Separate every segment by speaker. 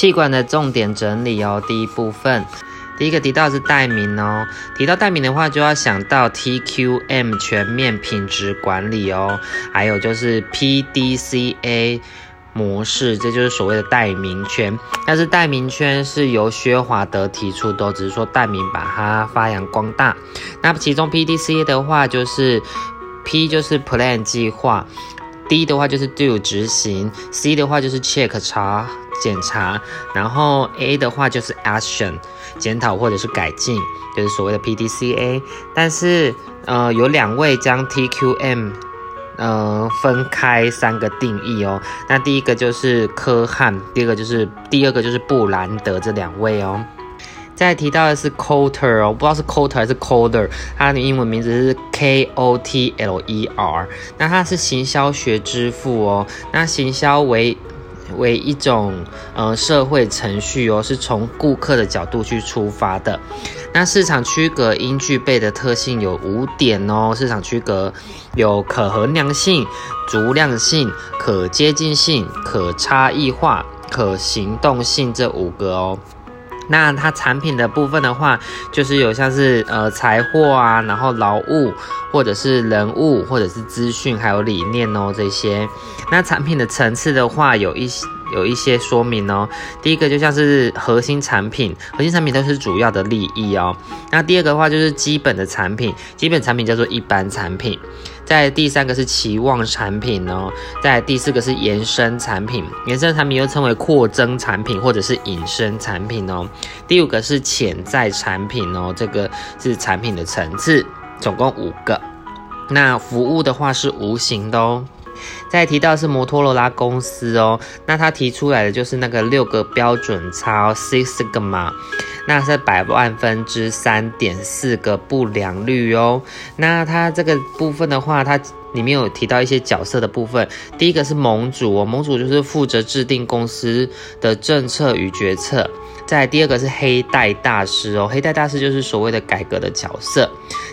Speaker 1: 气管的重点整理哦，第一部分，第一个提到是代名哦，提到代名的话，就要想到 TQM 全面品质管理哦，还有就是 PDCA 模式，这就是所谓的代名圈。但是代名圈是由薛华德提出的，只是说代名把它发扬光大。那其中 PDCA 的话，就是 P 就是 Plan 计划，D 的话就是 Do 执行，C 的话就是 Check 查。检查，然后 A 的话就是 action 检讨或者是改进，就是所谓的 PDCA。但是呃，有两位将 TQM 呃分开三个定义哦。那第一个就是科汉，第二个就是第二个就是布兰德这两位哦。再提到的是 Coulter 哦，不知道是 Coulter 还是 Coulter，他的英文名字是 K O T L E R。那他是行销学之父哦。那行销为为一种呃社会程序哦，是从顾客的角度去出发的。那市场区隔应具备的特性有五点哦。市场区隔有可衡量性、足量性、可接近性、可差异化、可行动性这五个哦。那它产品的部分的话，就是有像是呃财货啊，然后劳务，或者是人物，或者是资讯，还有理念哦这些。那产品的层次的话，有一些有一些说明哦。第一个就像是核心产品，核心产品都是主要的利益哦。那第二个的话就是基本的产品，基本产品叫做一般产品。在第三个是期望产品哦，在第四个是延伸产品，延伸产品又称为扩增产品或者是引申产品哦。第五个是潜在产品哦，这个是产品的层次，总共五个。那服务的话是无形的哦。再提到是摩托罗拉公司哦，那他提出来的就是那个六个标准差 Six Sigma。那是百万分之三点四个不良率哦。那它这个部分的话，它里面有提到一些角色的部分。第一个是盟主哦，盟主就是负责制定公司的政策与决策。再第二个是黑带大师哦，黑带大师就是所谓的改革的角色。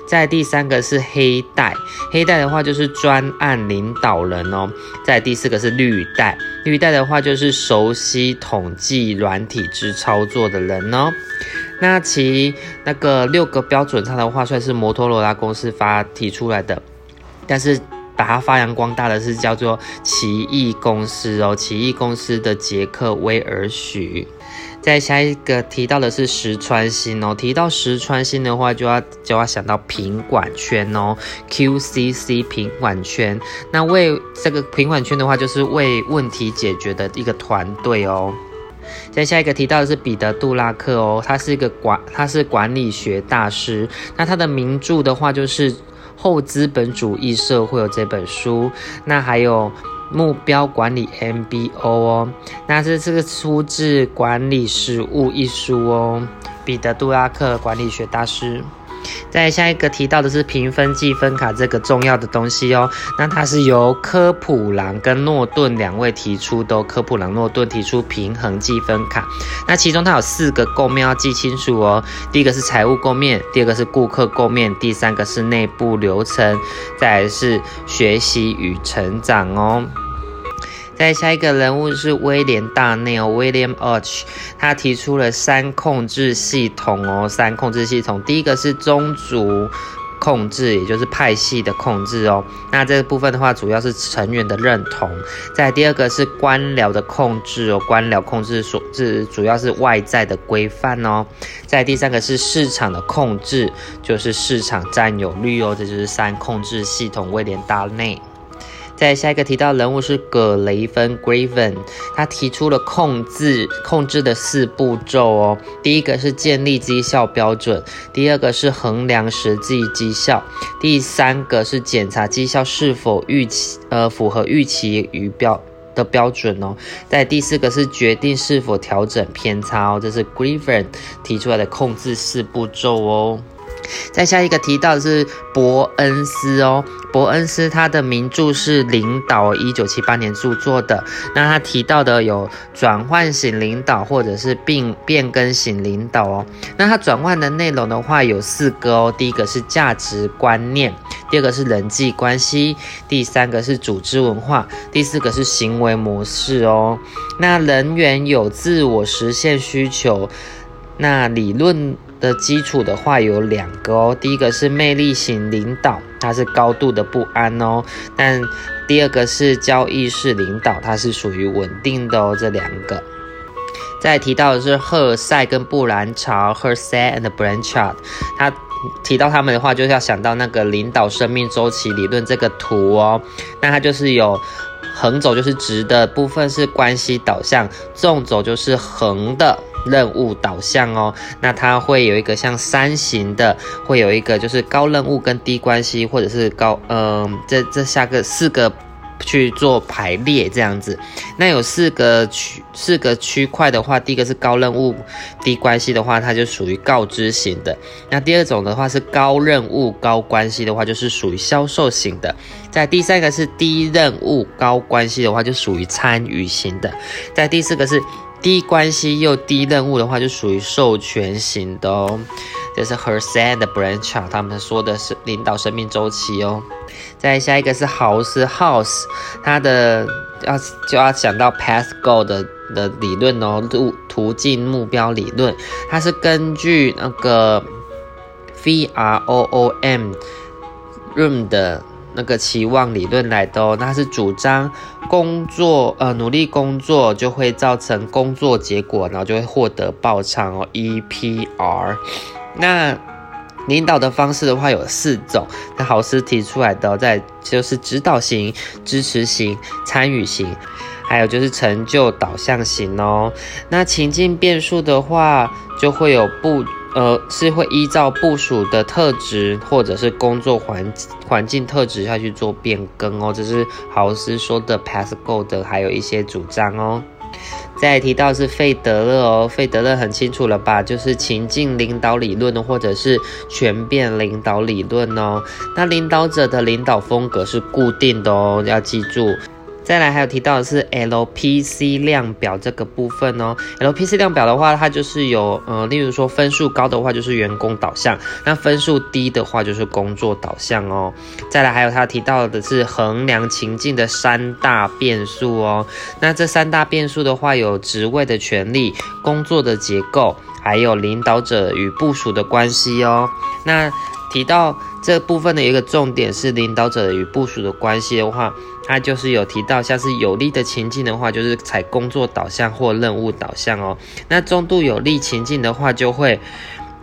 Speaker 1: 再第三个是黑带，黑带的话就是专案领导人哦。再第四个是绿带，绿带的话就是熟悉统计软体之操作的人哦。那其那个六个标准差的话，算是摩托罗拉公司发提出来的，但是把它发扬光大的是叫做奇异公司哦，奇异公司的杰克威尔许。再下一个提到的是石川新哦，提到石川新的话，就要就要想到品管圈哦，QCC 品管圈。那为这个品管圈的话，就是为问题解决的一个团队哦。再下一个提到的是彼得杜拉克哦，他是一个管他是管理学大师。那他的名著的话，就是《后资本主义社会》有这本书。那还有。目标管理 MBO 哦，那是这个出自《管理实务》一书哦，彼得杜拉克管理学大师。再下一个提到的是评分计分卡这个重要的东西哦，那它是由科普朗跟诺顿两位提出的，科普朗、诺顿提出平衡计分卡。那其中它有四个构面要记清楚哦，第一个是财务构面，第二个是顾客构面，第三个是内部流程，再来是学习与成长哦。再下一个人物是威廉大内哦，William Arch，他提出了三控制系统哦，三控制系统，第一个是宗族控制，也就是派系的控制哦，那这个部分的话，主要是成员的认同。再第二个是官僚的控制哦，官僚控制所是主要是外在的规范哦。再第三个是市场的控制，就是市场占有率哦，这就是三控制系统，威廉大内。在下一个提到人物是葛雷芬 （Graven），他提出了控制控制的四步骤哦。第一个是建立绩效标准，第二个是衡量实际绩效，第三个是检查绩效是否预期呃符合预期与标的标准哦。在第四个是决定是否调整偏差哦。这是 Graven 提出来的控制四步骤哦。再下一个提到的是伯恩斯哦，伯恩斯他的名著是《领导》，一九七八年著作的。那他提到的有转换型领导或者是变变更型领导哦。那他转换的内容的话有四个哦，第一个是价值观念，第二个是人际关系，第三个是组织文化，第四个是行为模式哦。那人员有自我实现需求，那理论的基础的话有两个哦，第一个是魅力型领导，它是高度的不安哦，但第二个是交易式领导，它是属于稳定的哦，这两个。再提到的是赫塞跟布兰乔 h e r s e and Blanchard，他提到他们的话，就是要想到那个领导生命周期理论这个图哦。那它就是有横轴就是直的部分是关系导向，纵轴就是横的任务导向哦。那它会有一个像三型的，会有一个就是高任务跟低关系，或者是高嗯，这这下个四个。去做排列这样子，那有四个区四个区块的话，第一个是高任务低关系的话，它就属于告知型的。那第二种的话是高任务高关系的话，就是属于销售型的。在第三个是低任务高关系的话，就属于参与型的。在第四个是低关系又低任务的话，就属于授权型的哦。这是 Her Said Branch，他们说的是领导生命周期哦。再下一个是 House House，它的要就要想到 Path g o 的的理论哦，路途径目标理论，它是根据那个 V R O O M Room 的那个期望理论来的哦。那是主张工作呃努力工作就会造成工作结果，然后就会获得报偿哦，E P R。那领导的方式的话有四种，那豪斯提出来的在就是指导型、支持型、参与型，还有就是成就导向型哦。那情境变数的话，就会有不呃是会依照部署的特质或者是工作环环境特质下去做变更哦。这是豪斯说的 Path Go 的还有一些主张哦。再提到是费德勒哦，费德勒很清楚了吧？就是情境领导理论或者是全变领导理论哦。那领导者的领导风格是固定的哦，要记住。再来还有提到的是 LPC 量表这个部分哦。LPC 量表的话，它就是有呃，例如说分数高的话就是员工导向，那分数低的话就是工作导向哦。再来还有他提到的是衡量情境的三大变数哦。那这三大变数的话，有职位的权利、工作的结构，还有领导者与部署的关系哦。那提到这部分的一个重点是领导者与部署的关系的话。它就是有提到，像是有利的情境的话，就是采工作导向或任务导向哦。那中度有利情境的话，就会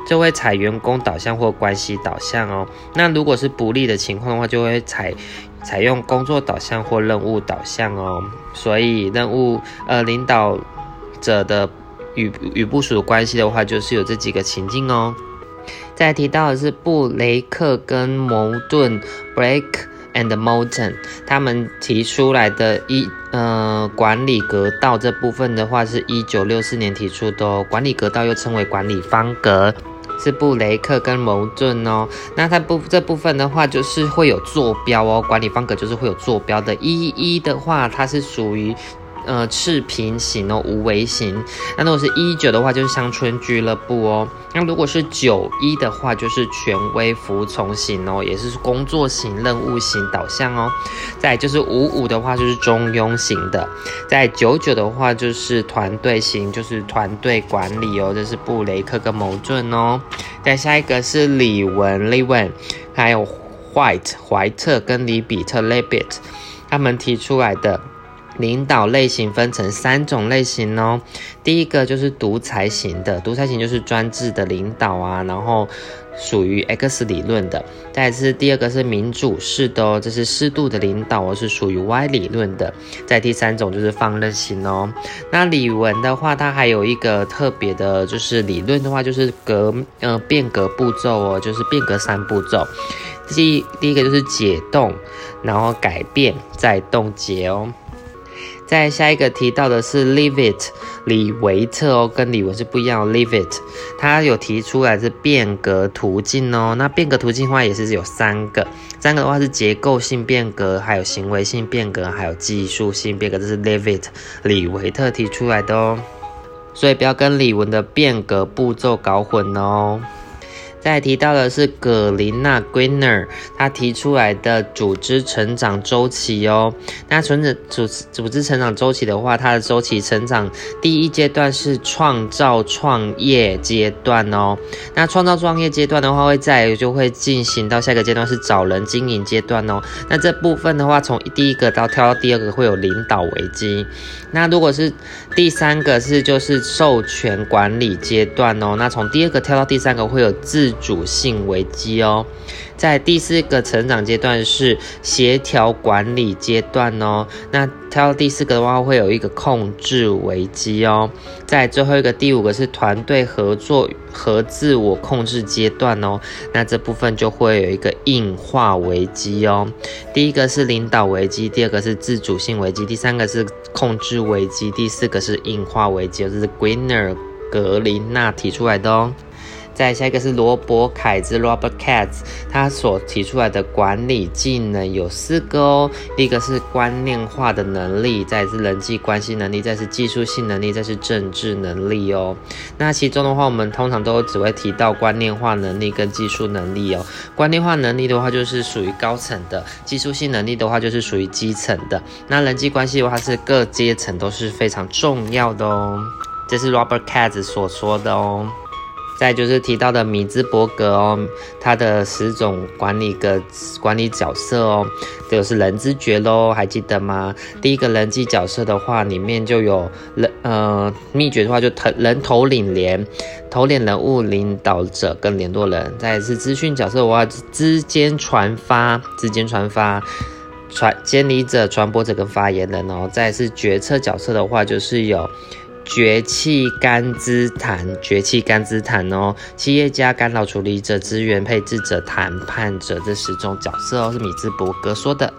Speaker 1: 就会采员工导向或关系导向哦。那如果是不利的情况的话，就会采采用工作导向或任务导向哦。所以任务呃领导者的与与部署关系的话，就是有这几个情境哦。再提到的是布雷克跟矛盾 （Break）。And Moulton，他们提出来的一呃管理格道这部分的话，是一九六四年提出的哦。管理格道又称为管理方格，是布雷克跟牟顿哦。那它部这部分的话，就是会有坐标哦。管理方格就是会有坐标的。一一的话，它是属于。呃，赤平型哦，无为型。那如果是一九的话，就是乡村俱乐部哦。那如果是九一的话，就是权威服从型哦，也是工作型、任务型导向哦。再就是五五的话，就是中庸型的。在九九的话，就是团队型，就是团队管理哦。这是布雷克跟矛盾哦。再下一个是李文 l e w i n 还有 White 怀特跟李比特 Lebit 他们提出来的。领导类型分成三种类型哦，第一个就是独裁型的，独裁型就是专制的领导啊，然后属于 X 理论的。再是第二个是民主式的哦，这是适度的领导哦，是属于 Y 理论的。再第三种就是放任型哦。那李文的话，它还有一个特别的，就是理论的话，就是革呃变革步骤哦，就是变革三步骤。第第一个就是解冻，然后改变，再冻结哦。再下一个提到的是 Leave It，李维特哦，跟李文是不一样。Leave It，他有提出来是变革途径哦。那变革途径的话也是有三个，三个的话是结构性变革，还有行为性变革，还有技术性变革。这是 Leave It，李维特提出来的哦。所以不要跟李文的变革步骤搞混哦。再提到的是葛琳娜 （Greener），他提出来的组织成长周期哦。那纯的组组织成长周期的话，它的周期成长第一阶段是创造创业阶段哦。那创造创业阶段的话，会再就会进行到下一个阶段是找人经营阶段哦。那这部分的话，从第一个到跳到第二个会有领导危机。那如果是第三个是就是授权管理阶段哦。那从第二个跳到第三个会有自主性危机哦，在第四个成长阶段是协调管理阶段哦，那跳到第四个的话会有一个控制危机哦，在最后一个第五个是团队合作和自我控制阶段哦，那这部分就会有一个硬化危机哦，第一个是领导危机，第二个是自主性危机，第三个是控制危机，第四个是硬化危机，就是 Greener 格林娜提出来的哦。再下一个是罗伯凯兹 （Robert Katz），他所提出来的管理技能有四个哦。第一个是观念化的能力，再是人际关系能力，再是技术性能力，再是政治能力哦。那其中的话，我们通常都只会提到观念化能力跟技术能力哦。观念化能力的话，就是属于高层的；技术性能力的话，就是属于基层的。那人际关系的话，是各阶层都是非常重要的哦。这是 Robert Katz 所说的哦。再就是提到的米兹伯格哦，他的十种管理个管理角色哦，就是人之觉喽，还记得吗？第一个人际角色的话，里面就有人呃秘诀的话，就头人头领连头领人物领导者跟联络人。再是资讯角色的话，之间传发之间传发传监理者、传播者跟发言人哦。再是决策角色的话，就是有。绝气干资谈，绝气干资谈哦，企业家、干扰处理者、资源配置者、谈判者这十种角色哦，是米兹伯格说的。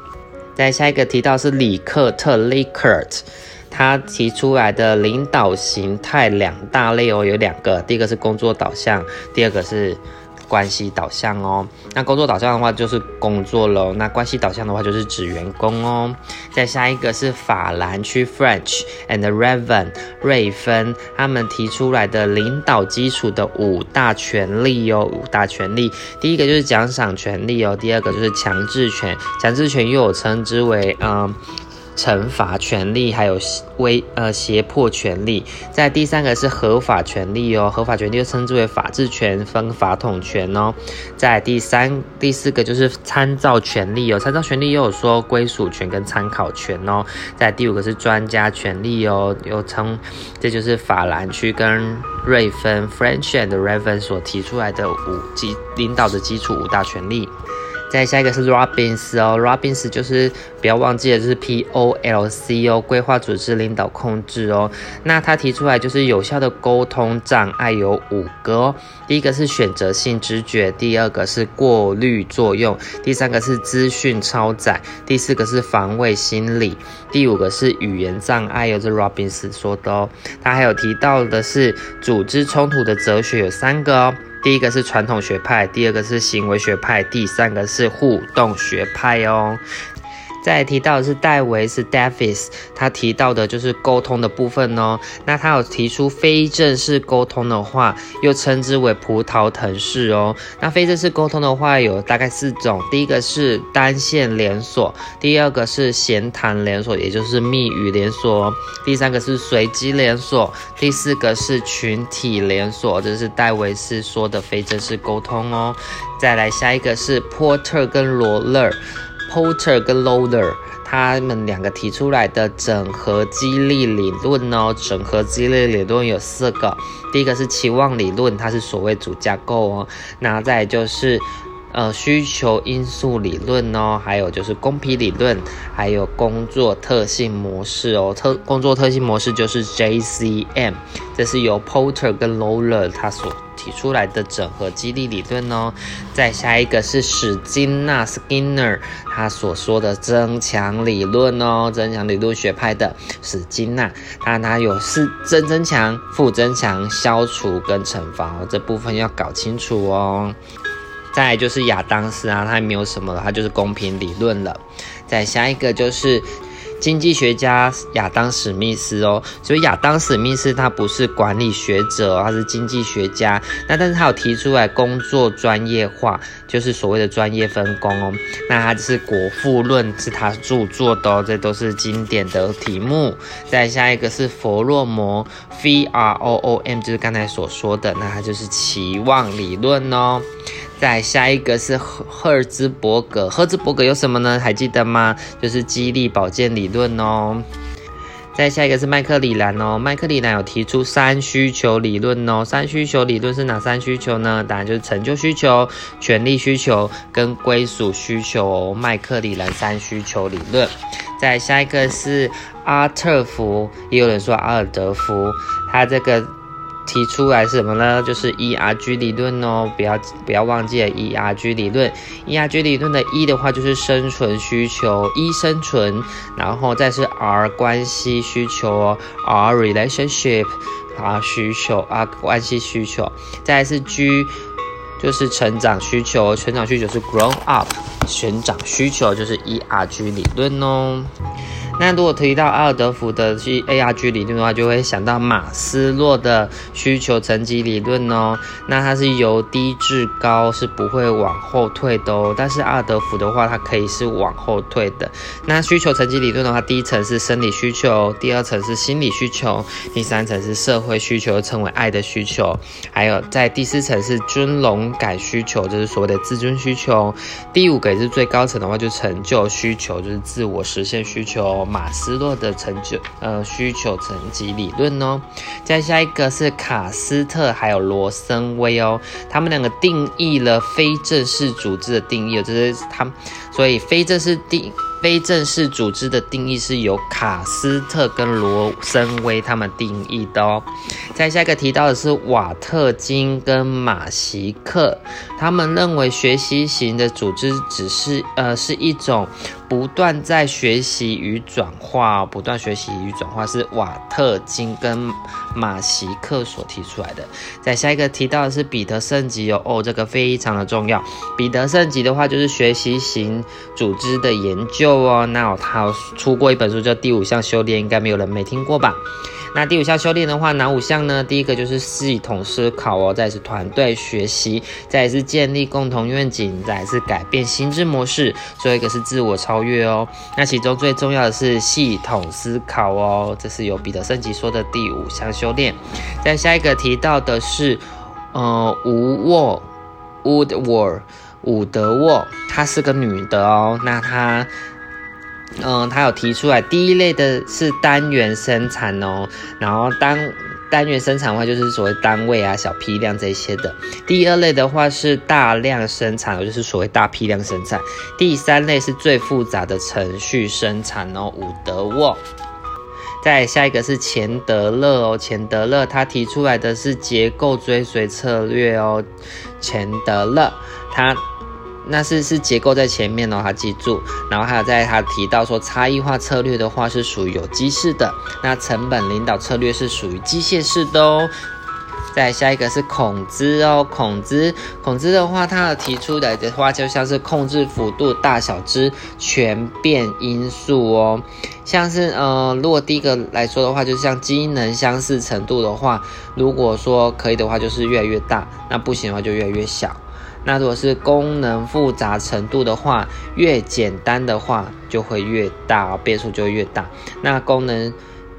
Speaker 1: 再下一个提到是里克特 （Likert），他提出来的领导形态两大类哦，有两个，第一个是工作导向，第二个是。关系导向哦，那工作导向的话就是工作喽，那关系导向的话就是指员工哦。再下一个是法兰区 （French and Raven） 瑞芬他们提出来的领导基础的五大权利哦，五大权利，第一个就是奖赏权利哦，第二个就是强制权，强制权又有称之为嗯。惩罚权利，还有威呃胁迫权利，在第三个是合法权利哦，合法权利又称之为法治权分法统权哦，在第三第四个就是参照权利哦，参照权利又有说归属权跟参考权哦，在第五个是专家权利哦，又称这就是法兰区跟瑞芬 French and Raven 所提出来的五基领导的基础五大权利。再下一个是 Robbins 哦，Robbins 就是不要忘记了，就是 P O L C 哦，规划、组织、领导、控制哦。那他提出来就是有效的沟通障碍有五个哦，第一个是选择性知觉，第二个是过滤作用，第三个是资讯超载，第四个是防卫心理，第五个是语言障碍，有这 Robbins 说的哦。他还有提到的是组织冲突的哲学有三个哦。第一个是传统学派，第二个是行为学派，第三个是互动学派哦。再提到的是戴维斯 （Davis），他提到的就是沟通的部分哦。那他有提出非正式沟通的话，又称之为葡萄藤式哦。那非正式沟通的话有大概四种，第一个是单线连锁，第二个是闲谈连锁，也就是密语连锁，第三个是随机连锁，第四个是群体连锁，这是戴维斯说的非正式沟通哦。再来下一个是波特跟罗勒。Porter 跟 Loader 他们两个提出来的整合激励理论哦，整合激励理论有四个，第一个是期望理论，它是所谓主架构哦，那再就是呃需求因素理论哦，还有就是公平理论，还有工作特性模式哦，特工作特性模式就是 JCM，这是由 Porter 跟 Loader 他所。提出来的整合激励理论哦，再下一个是史金纳 Skinner 他所说的增强理论哦，增强理论学派的史金纳，他他有是正增强、负增强、消除跟惩罚哦，这部分要搞清楚哦。再就是亚当斯啊，他没有什么了，他就是公平理论了。再下一个就是。经济学家亚当史密斯哦。所以亚当史密斯他不是管理学者，他是经济学家。那但是他有提出来工作专业化，就是所谓的专业分工哦。那他是《国富论》是他著作的哦，这都是经典的题目。再下一个是佛洛摩 （V R O O M），就是刚才所说的，那他就是期望理论哦。再下一个是赫赫兹伯格，赫兹伯格有什么呢？还记得吗？就是激励保健理论哦。再下一个是麦克里兰哦，麦克里兰有提出三需求理论哦。三需求理论是哪三需求呢？答案就是成就需求、权利需求跟归属需求。麦克里兰三需求理论。再下一个是阿特福，也有人说阿尔德福，他这个。提出来是什么呢？就是 ERG 理论哦，不要不要忘记了 ERG 理论。ERG 理论的 E 的话就是生存需求，E 生存，然后再是 R 关系需求哦，R relationship R 需求啊关系需求，再是 G 就是成长需求，成长需求是 grown up，成长需求就是 ERG 理论哦。那如果提到阿尔德福的 G A R G 理论的话，就会想到马斯洛的需求层级理论哦。那它是由低至高，是不会往后退的哦。但是阿尔德福的话，它可以是往后退的。那需求层级理论的话，第一层是生理需求，第二层是心理需求，第三层是社会需求，称为爱的需求。还有在第四层是尊荣感需求，就是所谓的自尊需求。第五个也是最高层的话，就成就需求，就是自我实现需求。马斯洛的成就呃需求层级理论哦，再下一个是卡斯特还有罗森威哦，他们两个定义了非正式组织的定义，就是他，所以非正式定。非正式组织的定义是由卡斯特跟罗森威他们定义的哦。再下一个提到的是瓦特金跟马席克，他们认为学习型的组织只是呃是一种不断在学习与转化，不断学习与转化是瓦特金跟马奇克所提出来的。再下一个提到的是彼得圣吉哦，哦这个非常的重要。彼得圣吉的话就是学习型组织的研究。哦，那他出过一本书叫《第五项修炼》，应该没有人没听过吧？那第五项修炼的话，哪五项呢？第一个就是系统思考哦，再是团队学习，再是建立共同愿景，再是改变心智模式，最后一个是自我超越哦。那其中最重要的是系统思考哦，这是由彼得圣吉说的第五项修炼。再下一个提到的是，呃，吴沃 w o o d w a r 伍德沃，她是个女的哦。那她。嗯，他有提出来，第一类的是单元生产哦，然后单单元生产的话就是所谓单位啊、小批量这些的。第二类的话是大量生产，就是所谓大批量生产。第三类是最复杂的程序生产哦，伍德沃。再下一个是钱德勒哦，钱德勒他提出来的是结构追随策略哦，钱德勒他。那是是结构在前面哦，他记住。然后还有在他提到说，差异化策略的话是属于有机式的，那成本领导策略是属于机械式的哦。再下一个是孔兹哦，孔兹，孔兹的话，他提出来的话就像是控制幅度、大小之全变因素哦。像是呃，如果第一个来说的话，就像机能相似程度的话，如果说可以的话，就是越来越大；那不行的话，就越来越小。那如果是功能复杂程度的话，越简单的话就会越大，变数就会越大。那功能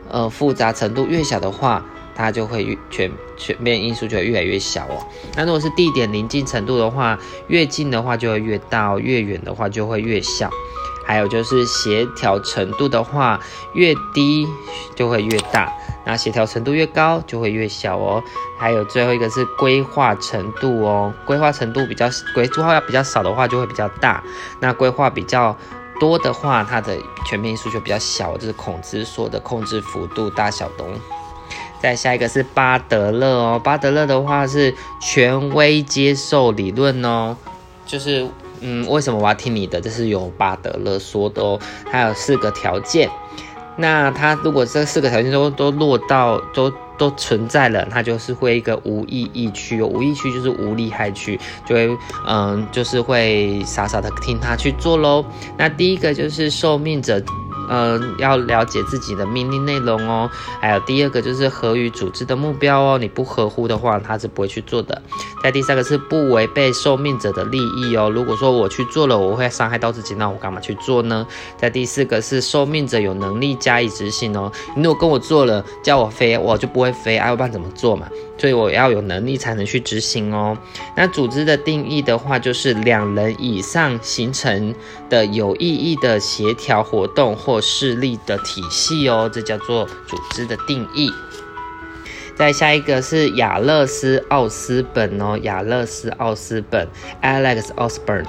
Speaker 1: 呃复杂程度越小的话，它就会越全全面因素就会越来越小哦。那如果是地点临近程度的话，越近的话就会越大，越远的话就会越小。还有就是协调程度的话，越低就会越大。那协调程度越高，就会越小哦。还有最后一个是规划程度哦，规划程度比较规划要比较少的话，就会比较大。那规划比较多的话，它的全面因素就比较小。这是孔子说的控制幅度大小东。再下一个是巴德勒哦，巴德勒的话是权威接受理论哦，就是嗯，为什么我要听你的？这是由巴德勒说的哦，它有四个条件。那他如果这四个条件都都落到都都存在了，他就是会一个无意义区，无意义区就是无利害区，就会嗯就是会傻傻的听他去做喽。那第一个就是受命者呃，要了解自己的命令内容哦。还有第二个就是合于组织的目标哦，你不合乎的话，他是不会去做的。在第三个是不违背受命者的利益哦。如果说我去做了，我会伤害到自己，那我干嘛去做呢？在第四个是受命者有能力加以执行哦。你如果跟我做了，叫我飞，我就不会飞，要不然怎么做嘛？所以我要有能力才能去执行哦。那组织的定义的话，就是两人以上形成的有意义的协调活动或势力的体系哦，这叫做组织的定义。再下一个是亚勒斯奥斯本哦，亚勒斯奥斯本 （Alex Osborne），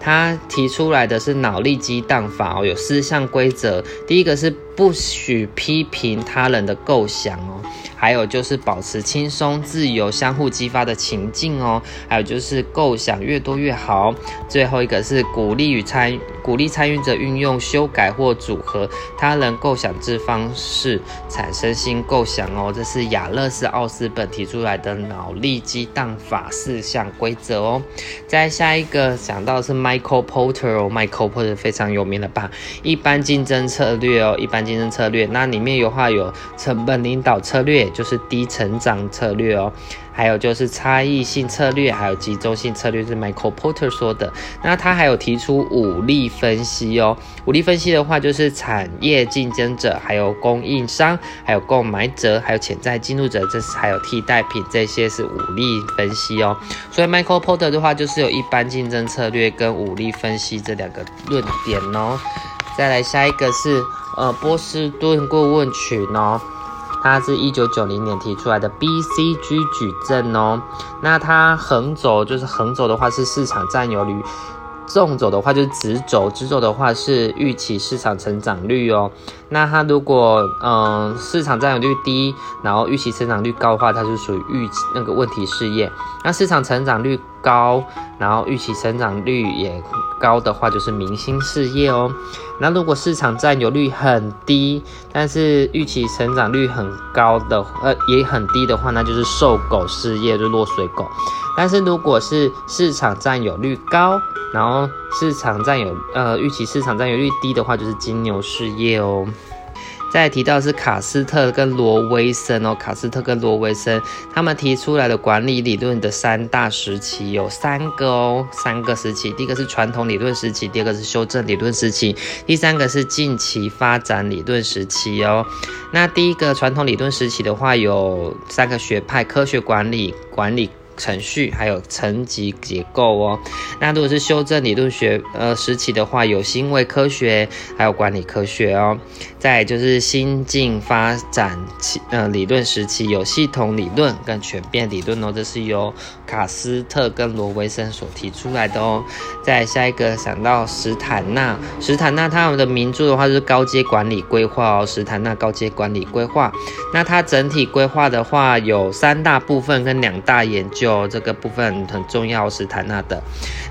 Speaker 1: 他提出来的是脑力激荡法哦，有四项规则。第一个是不许批评他人的构想哦。还有就是保持轻松、自由、相互激发的情境哦。还有就是构想越多越好。最后一个是鼓励与参鼓励参与者运用修改或组合他人构想之方式产生新构想哦。这是亚勒斯奥斯本提出来的脑力激荡法四项规则哦。再下一个想到是 Michael Porter 哦，Michael Porter 非常有名的吧？一般竞争策略哦，一般竞争策略，那里面有话有成本领导策略。就是低成长策略哦，还有就是差异性策略，还有集中性策略是 Michael Porter 说的。那他还有提出武力分析哦，武力分析的话就是产业竞争者，还有供应商，还有购买者，还有潜在进入者，这是还有替代品，这些是武力分析哦。所以 Michael Porter 的话就是有一般竞争策略跟武力分析这两个论点哦。再来下一个是呃波士顿顾问群哦。它是一九九零年提出来的 BCG 矩阵哦，那它横轴就是横轴的话是市场占有率，纵轴的话就是直轴，直轴的话是预期市场成长率哦。那它如果嗯市场占有率低，然后预期成长率高的话，它是属于预那个问题事业。那市场成长率高，然后预期成长率也高的话，就是明星事业哦。那如果市场占有率很低，但是预期成长率很高的，呃，也很低的话，那就是瘦狗事业，就落水狗。但是如果是市场占有率高，然后市场占有，呃，预期市场占有率低的话，就是金牛事业哦。再提到是卡斯特跟罗威森哦，卡斯特跟罗威森他们提出来的管理理论的三大时期有三个哦，三个时期。第一个是传统理论时期，第二个是修正理论时期，第三个是近期发展理论时期哦。那第一个传统理论时期的话，有三个学派：科学管理、管理。程序还有层级结构哦。那如果是修正理论学呃时期的话，有行为科学还有管理科学哦。再就是新进发展期呃理论时期，有系统理论跟全变理论哦。这是由卡斯特跟罗维森所提出来的哦。再下一个想到史坦纳，史坦纳他们的名著的话就是高阶管理规划哦。史坦纳高阶管理规划，那它整体规划的话有三大部分跟两大研究。就这个部分很重要，是谈那的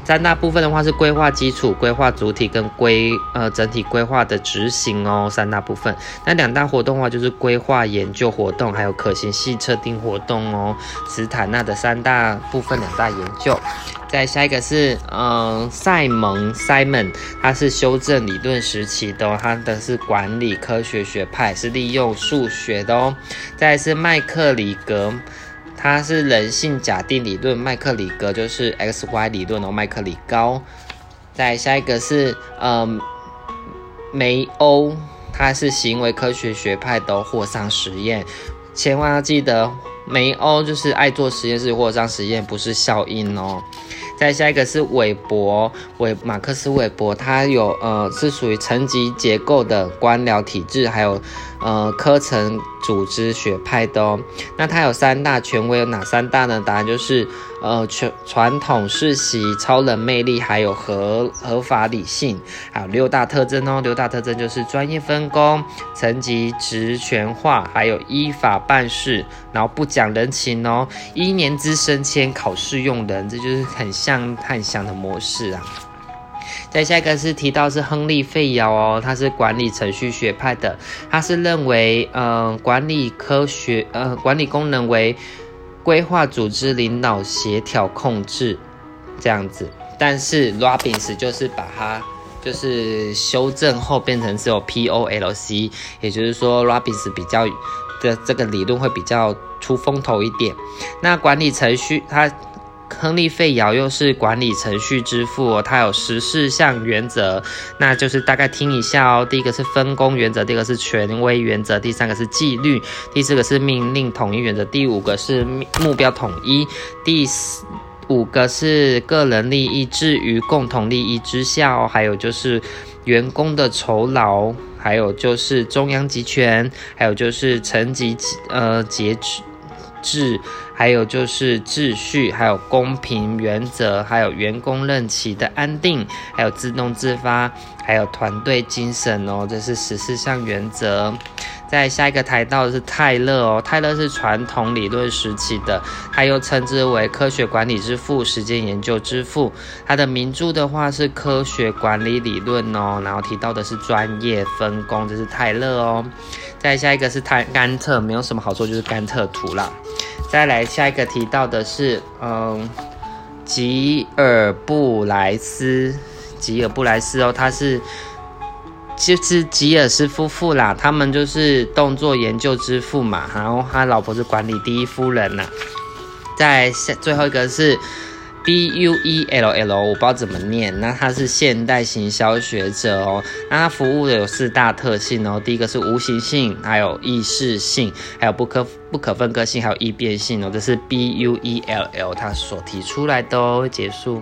Speaker 1: 三大部分的话是规划基础、规划主体跟规呃整体规划的执行哦，三大部分。那两大活动的话就是规划研究活动，还有可行性测定活动哦。斯坦纳的三大部分，两大研究。再下一个是嗯，塞蒙 Simon，他是修正理论时期的，他的是管理科学学派，是利用数学的哦。再是麦克里格。它是人性假定理论，麦克里格就是 X Y 理论哦，麦克里高。再下一个是呃梅欧，他是行为科学学派的霍桑实验，千万要记得梅欧就是爱做实验室霍桑实验，不是效应哦。再下一个是韦伯，韦马克思韦伯，他有呃是属于层级结构的官僚体制，还有呃科层组织学派的哦。那它有三大权威，有哪三大呢？答案就是呃传传统世袭、超人魅力，还有合合法理性，还有六大特征哦。六大特征就是专业分工、层级职权化，还有依法办事，然后不讲人情哦。一年资升迁，考试用人，这就是很像。像汉翔的模式啊，再下一个是提到是亨利费尧哦，他是管理程序学派的，他是认为呃管理科学呃管理功能为规划、组织、领导、协调、控制这样子，但是 Robbins 就是把它就是修正后变成只有 P O L C，也就是说 Robbins 比较的这个理论会比较出风头一点。那管理程序，它亨利费尧又是管理程序之父哦，他有十四项原则，那就是大概听一下哦。第一个是分工原则，第二个是权威原则，第三个是纪律，第四个是命令统一原则，第五个是目标统一，第四。五个是个人利益置于共同利益之下哦，还有就是员工的酬劳，还有就是中央集权，还有就是层级呃节制制，还有就是秩序，还有公平原则，还有员工任期的安定，还有自动自发，还有团队精神哦，这是十四项原则。在下一个台到的是泰勒哦，泰勒是传统理论时期的，他又称之为科学管理之父、时间研究之父。他的名著的话是科学管理理论哦，然后提到的是专业分工，这是泰勒哦。再下一个是泰甘特，没有什么好说，就是甘特图啦。再来下一个提到的是，嗯，吉尔布莱斯，吉尔布莱斯哦，他是。就是吉尔斯夫妇啦，他们就是动作研究之父嘛，然后他老婆是管理第一夫人呐。在下最后一个是 B U E L L，我不知道怎么念，那他是现代行销学者哦。那他服务的有四大特性哦，第一个是无形性，还有意识性，还有不可不可分割性，还有易变性哦。这是 B U E L L 他所提出来的哦。结束。